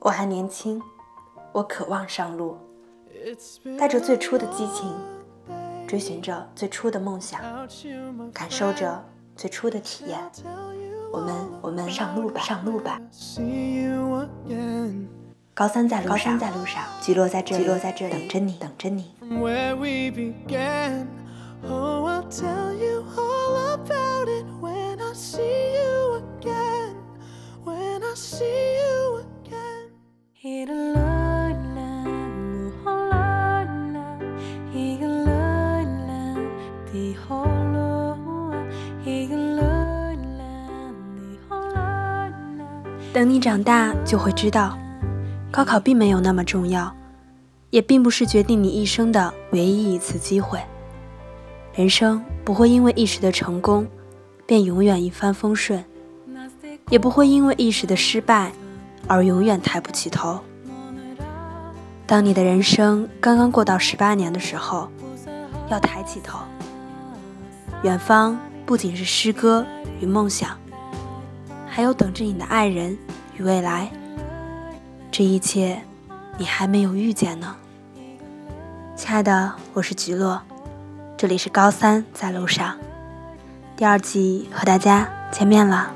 我还年轻，我渴望上路，带着最初的激情，追寻着最初的梦想，感受着最初的体验。我们，我们上路吧，上路吧。高三在路上，高三在路上，聚落在这里，落在这里，等着你，等着你。长大，就会知道，高考并没有那么重要，也并不是决定你一生的唯一一次机会。人生不会因为一时的成功，便永远一帆风顺，也不会因为一时的失败，而永远抬不起头。当你的人生刚刚过到十八年的时候，要抬起头，远方不仅是诗歌与梦想。还有等着你的爱人与未来，这一切你还没有遇见呢，亲爱的，我是菊落，这里是高三在路上，第二季和大家见面了。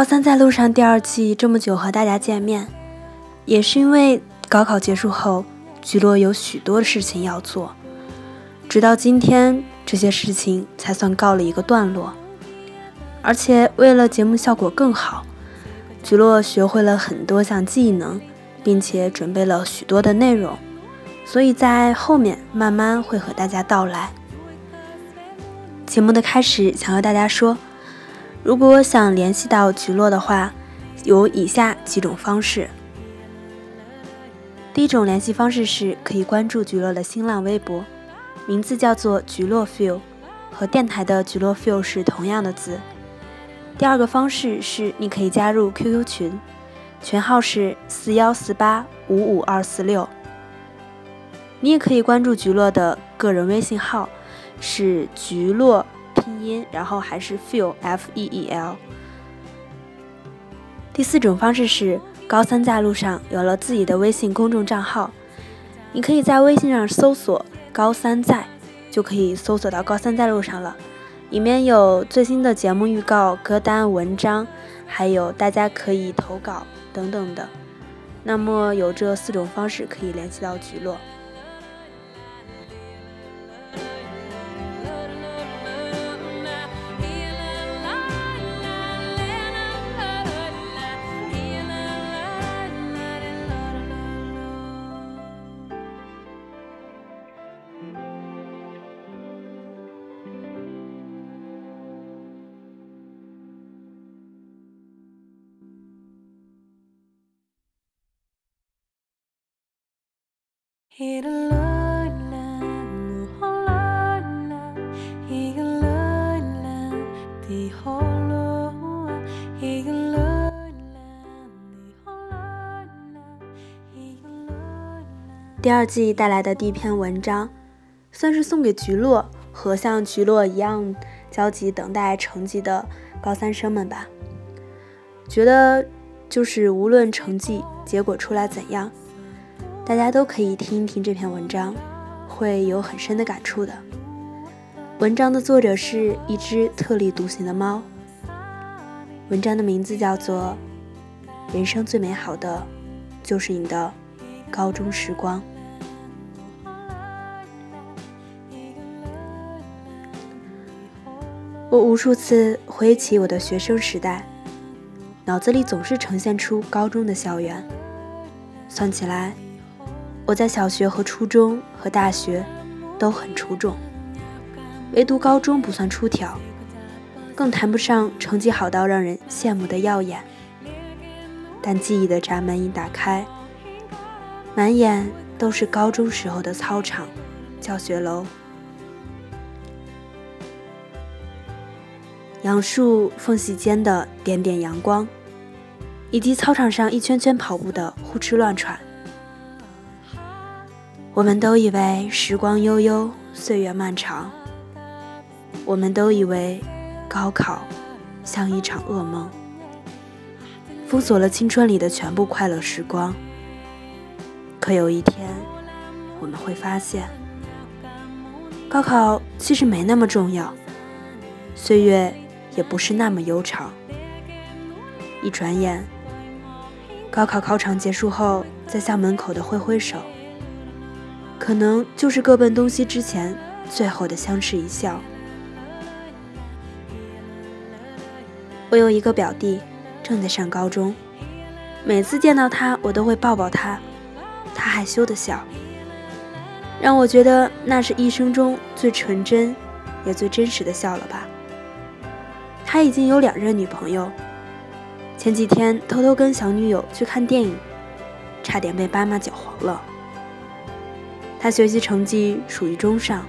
高三在路上第二季这么久和大家见面，也是因为高考结束后，菊落有许多的事情要做，直到今天这些事情才算告了一个段落。而且为了节目效果更好，菊落学会了很多项技能，并且准备了许多的内容，所以在后面慢慢会和大家道来。节目的开始，想和大家说。如果想联系到菊落的话，有以下几种方式。第一种联系方式是可以关注菊落的新浪微博，名字叫做菊落 feel，和电台的菊落 feel 是同样的字。第二个方式是你可以加入 QQ 群，群号是四幺四八五五二四六。你也可以关注菊落的个人微信号，是菊落。拼音，然后还是 feel f e e l。第四种方式是高三在路上有了自己的微信公众账号，你可以在微信上搜索“高三在”，就可以搜索到高三在路上了。里面有最新的节目预告、歌单、文章，还有大家可以投稿等等的。那么有这四种方式可以联系到菊落。第二季带来的第一篇文章，算是送给菊落和像菊落一样焦急等待成绩的高三生们吧。觉得就是无论成绩结果出来怎样。大家都可以听一听这篇文章，会有很深的感触的。文章的作者是一只特立独行的猫。文章的名字叫做《人生最美好的就是你的高中时光》。我无数次回忆起我的学生时代，脑子里总是呈现出高中的校园。算起来。我在小学和初中和大学都很出众，唯独高中不算出挑，更谈不上成绩好到让人羡慕的耀眼。但记忆的闸门一打开，满眼都是高中时候的操场、教学楼、杨树缝隙间的点点阳光，以及操场上一圈圈跑步的呼哧乱喘。我们都以为时光悠悠，岁月漫长。我们都以为高考像一场噩梦。封锁了青春里的全部快乐时光。可有一天，我们会发现，高考其实没那么重要，岁月也不是那么悠长。一转眼，高考考场结束后，在校门口的挥挥手，可能就是各奔东西之前最后的相视一笑。我有一个表弟。正在上高中，每次见到他，我都会抱抱他，他害羞的笑，让我觉得那是一生中最纯真，也最真实的笑了吧。他已经有两任女朋友，前几天偷偷跟小女友去看电影，差点被爸妈搅黄了。他学习成绩属于中上，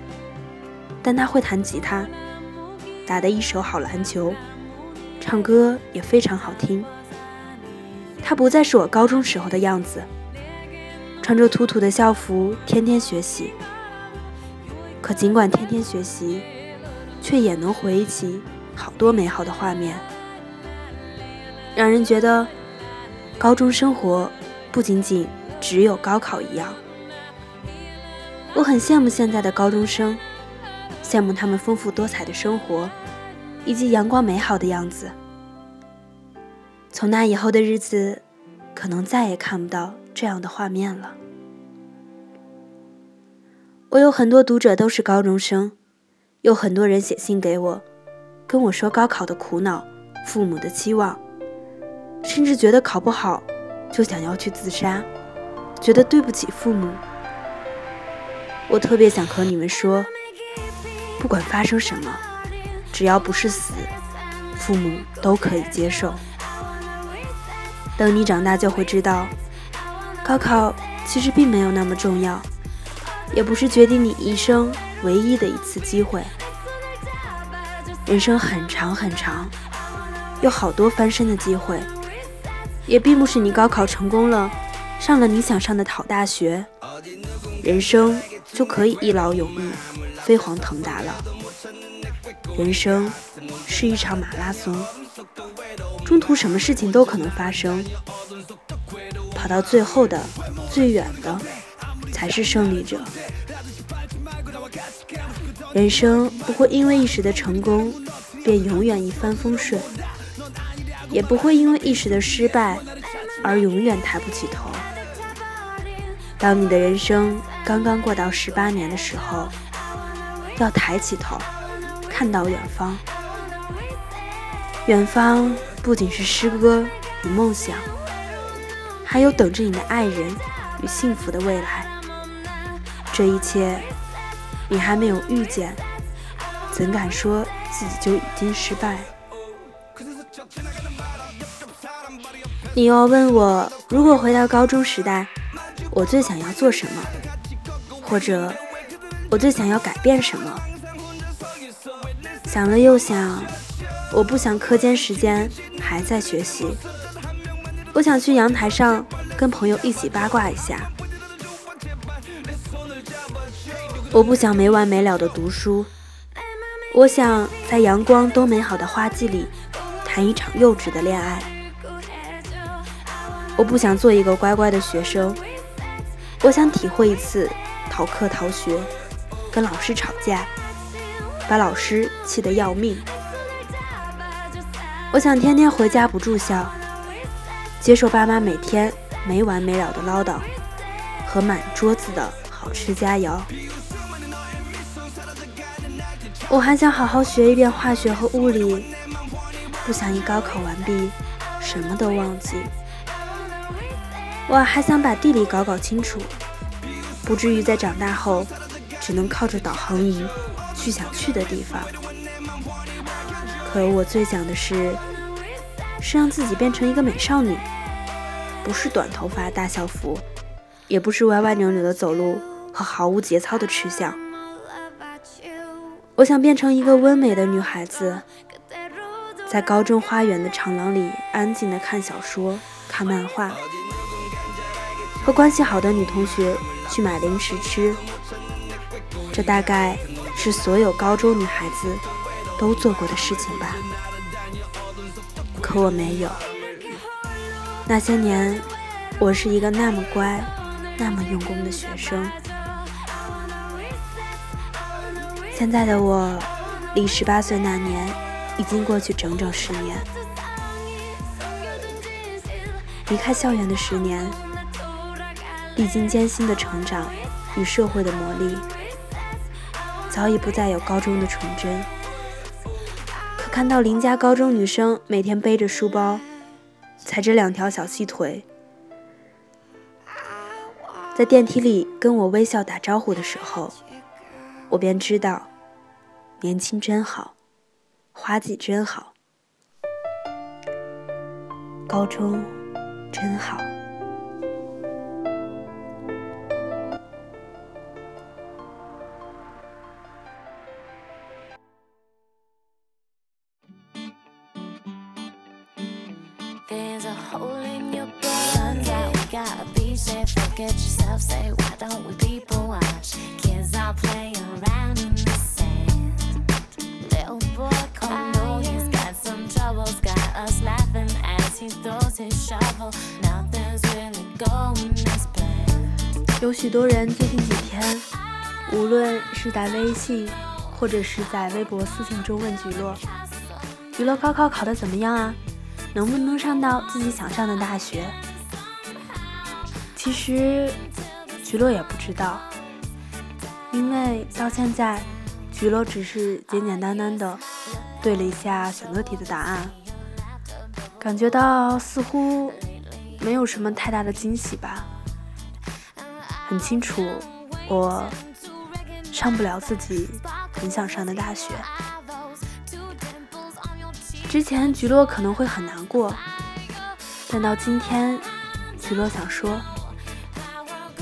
但他会弹吉他，打得一手好篮球。唱歌也非常好听。他不再是我高中时候的样子，穿着土土的校服，天天学习。可尽管天天学习，却也能回忆起好多美好的画面，让人觉得高中生活不仅仅只有高考一样。我很羡慕现在的高中生，羡慕他们丰富多彩的生活。以及阳光美好的样子。从那以后的日子，可能再也看不到这样的画面了。我有很多读者都是高中生，有很多人写信给我，跟我说高考的苦恼、父母的期望，甚至觉得考不好就想要去自杀，觉得对不起父母。我特别想和你们说，不管发生什么。只要不是死，父母都可以接受。等你长大就会知道，高考其实并没有那么重要，也不是决定你一生唯一的一次机会。人生很长很长，有好多翻身的机会，也并不是你高考成功了，上了你想上的好大学，人生就可以一劳永逸、飞黄腾达了。人生是一场马拉松，中途什么事情都可能发生，跑到最后的、最远的才是胜利者。人生不会因为一时的成功便永远一帆风顺，也不会因为一时的失败而永远抬不起头。当你的人生刚刚过到十八年的时候，要抬起头。看到远方，远方不仅是诗歌与梦想，还有等着你的爱人与幸福的未来。这一切你还没有遇见，怎敢说自己就已经失败？你要问我，如果回到高中时代，我最想要做什么，或者我最想要改变什么？想了又想，我不想课间时间还在学习，我想去阳台上跟朋友一起八卦一下。我不想没完没了的读书，我想在阳光都美好的花季里谈一场幼稚的恋爱。我不想做一个乖乖的学生，我想体会一次逃课逃学，跟老师吵架。把老师气得要命。我想天天回家不住校，接受爸妈每天没完没了的唠叨和满桌子的好吃佳肴。我还想好好学一遍化学和物理，不想一高考完毕什么都忘记。我还想把地理搞搞清楚，不至于在长大后只能靠着导航仪。去想去的地方，可我最想的是，是让自己变成一个美少女，不是短头发大校服，也不是歪歪扭扭的走路和毫无节操的吃相。我想变成一个温美的女孩子，在高中花园的长廊里安静的看小说、看漫画，和关系好的女同学去买零食吃。这大概是所有高中女孩子都做过的事情吧。可我没有。那些年，我是一个那么乖、那么用功的学生。现在的我，离十八岁那年已经过去整整十年。离开校园的十年，历经艰辛的成长与社会的磨砺，早已不再有高中的纯真。可看到邻家高中女生每天背着书包，踩着两条小细腿，在电梯里跟我微笑打招呼的时候，我便知道。年轻真好，花季真好，高中真好。有许多人最近几天，无论是在微信，或者是在微博私信中问菊落：“菊乐高考考得怎么样啊？能不能上到自己想上的大学？”其实，菊落也不知道，因为到现在，菊落只是简简单单的对了一下选择题的答案，感觉到似乎没有什么太大的惊喜吧。很清楚，我上不了自己很想上的大学。之前菊落可能会很难过，但到今天，菊落想说，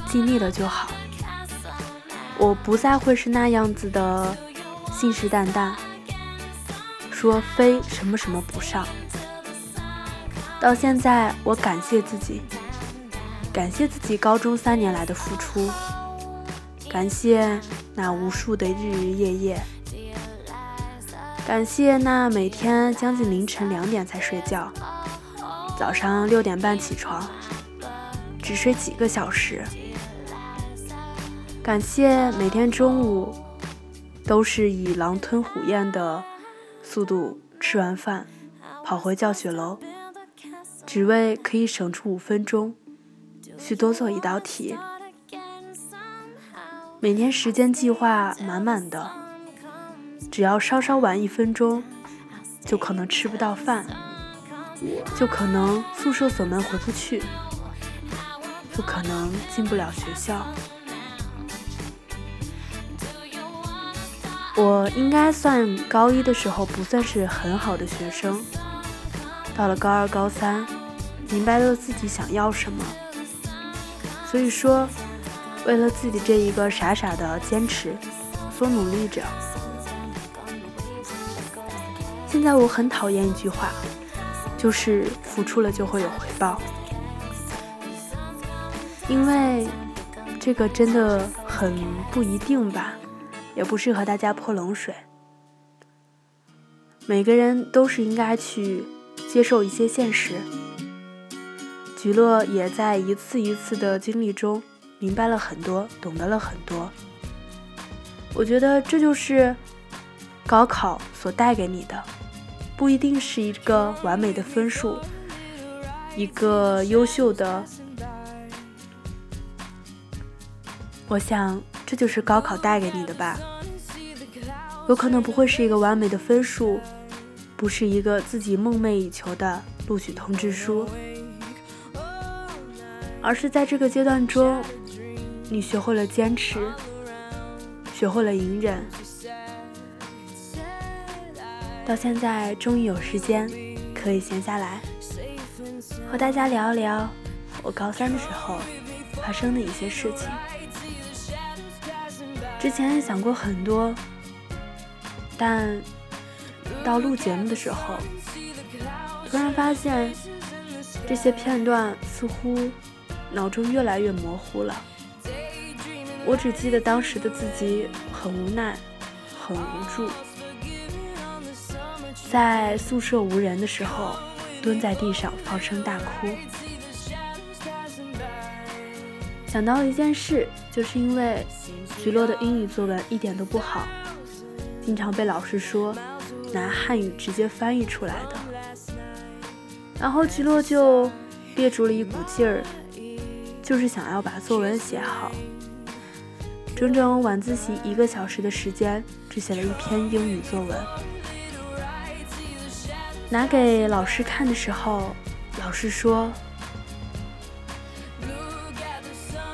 尽力了就好。我不再会是那样子的信誓旦旦，说非什么什么不上。到现在，我感谢自己。感谢自己高中三年来的付出，感谢那无数的日日夜夜，感谢那每天将近凌晨两点才睡觉，早上六点半起床，只睡几个小时，感谢每天中午都是以狼吞虎咽的速度吃完饭，跑回教学楼，只为可以省出五分钟。去多做一道题，每天时间计划满满的，只要稍稍晚一分钟，就可能吃不到饭，就可能宿舍锁门回不去，就可能进不了学校。我应该算高一的时候不算是很好的学生，到了高二、高三，明白了自己想要什么。所以说，为了自己这一个傻傻的坚持，所努力着。现在我很讨厌一句话，就是付出了就会有回报，因为这个真的很不一定吧，也不适合大家泼冷水。每个人都是应该去接受一些现实。菊乐也在一次一次的经历中明白了很多，懂得了很多。我觉得这就是高考所带给你的，不一定是一个完美的分数，一个优秀的。我想这就是高考带给你的吧。有可能不会是一个完美的分数，不是一个自己梦寐以求的录取通知书。而是在这个阶段中，你学会了坚持，学会了隐忍。到现在终于有时间可以闲下来，和大家聊一聊我高三的时候发生的一些事情。之前想过很多，但到录节目的时候，突然发现这些片段似乎脑中越来越模糊了。我只记得当时的自己很无奈，很无助。在宿舍无人的时候，蹲在地上放声大哭。想到了一件事，就是因为菊落的英语作文一点都不好，经常被老师说拿汉语直接翻译出来的。然后菊落就憋住了一股劲儿，就是想要把作文写好。整整晚自习一个小时的时间，只写了一篇英语作文。拿给老师看的时候，老师说：“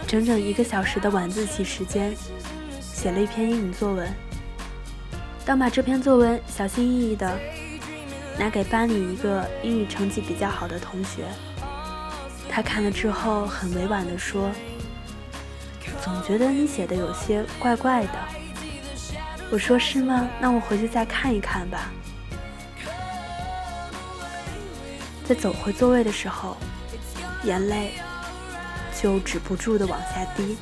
整整一个小时的晚自习时间，写了一篇英语作文。当把这篇作文小心翼翼的拿给班里一个英语成绩比较好的同学，他看了之后，很委婉的说：‘总觉得你写的有些怪怪的。’我说：‘是吗？那我回去再看一看吧。’”在走回座位的时候，眼泪就止不住的往下滴。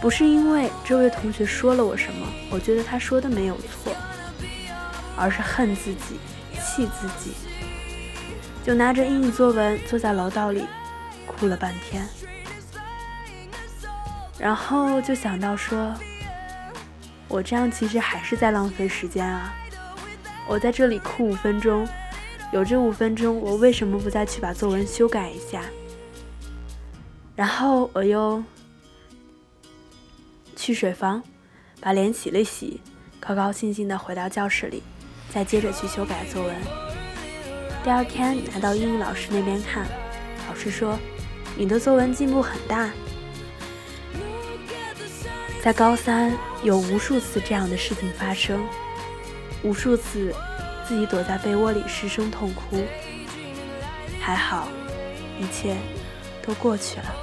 不是因为这位同学说了我什么，我觉得他说的没有错，而是恨自己，气自己，就拿着英语作文坐在楼道里哭了半天。然后就想到说，我这样其实还是在浪费时间啊！我在这里哭五分钟。有这五分钟，我为什么不再去把作文修改一下？然后我又去水房把脸洗了洗，高高兴兴地回到教室里，再接着去修改作文。第二天拿到英语老师那边看，老师说：“你的作文进步很大。”在高三有无数次这样的事情发生，无数次。自己躲在被窝里失声痛哭，还好，一切都过去了。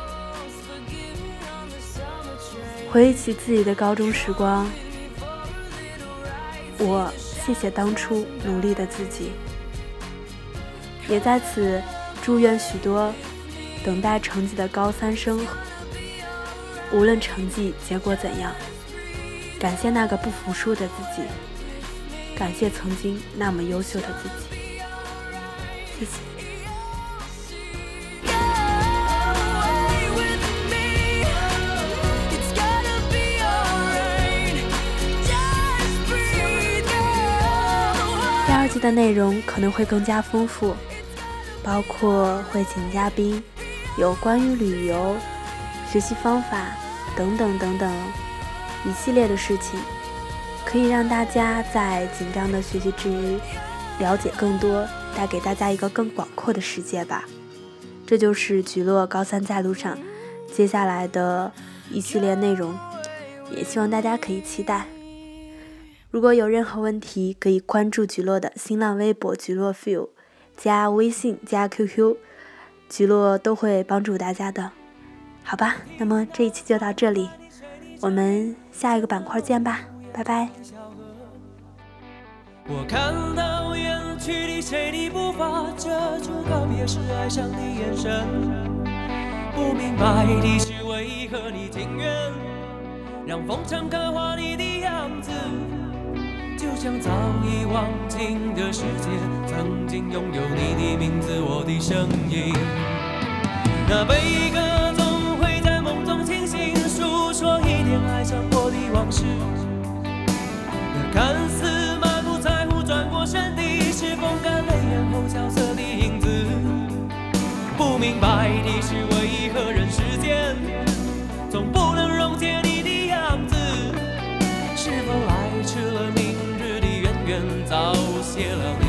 回忆起自己的高中时光，我谢谢当初努力的自己，也在此祝愿许多等待成绩的高三生，无论成绩结果怎样，感谢那个不服输的自己。感谢曾经那么优秀的自己，谢谢。第二季的内容可能会更加丰富，包括会请嘉宾，有关于旅游、学习方法等等等等一系列的事情。可以让大家在紧张的学习之余，了解更多，带给大家一个更广阔的世界吧。这就是菊落高三在路上接下来的一系列内容，也希望大家可以期待。如果有任何问题，可以关注菊落的新浪微博“菊落 feel”，加微信加 QQ，菊落都会帮助大家的。好吧，那么这一期就到这里，我们下一个板块见吧。拜拜。我看到远去的谁的步伐，遮住告别时哀伤的眼神。不明白的是为何你情愿让风尘刻画你的样子，就像早已忘情的世界，曾经拥有你的名字，我的声音。那悲歌总会在梦中清醒，诉说一点爱上过的往事。那看似满不在乎，转过身的是风干泪眼后萧瑟的影子。不明白的是，为何人世间早谢了？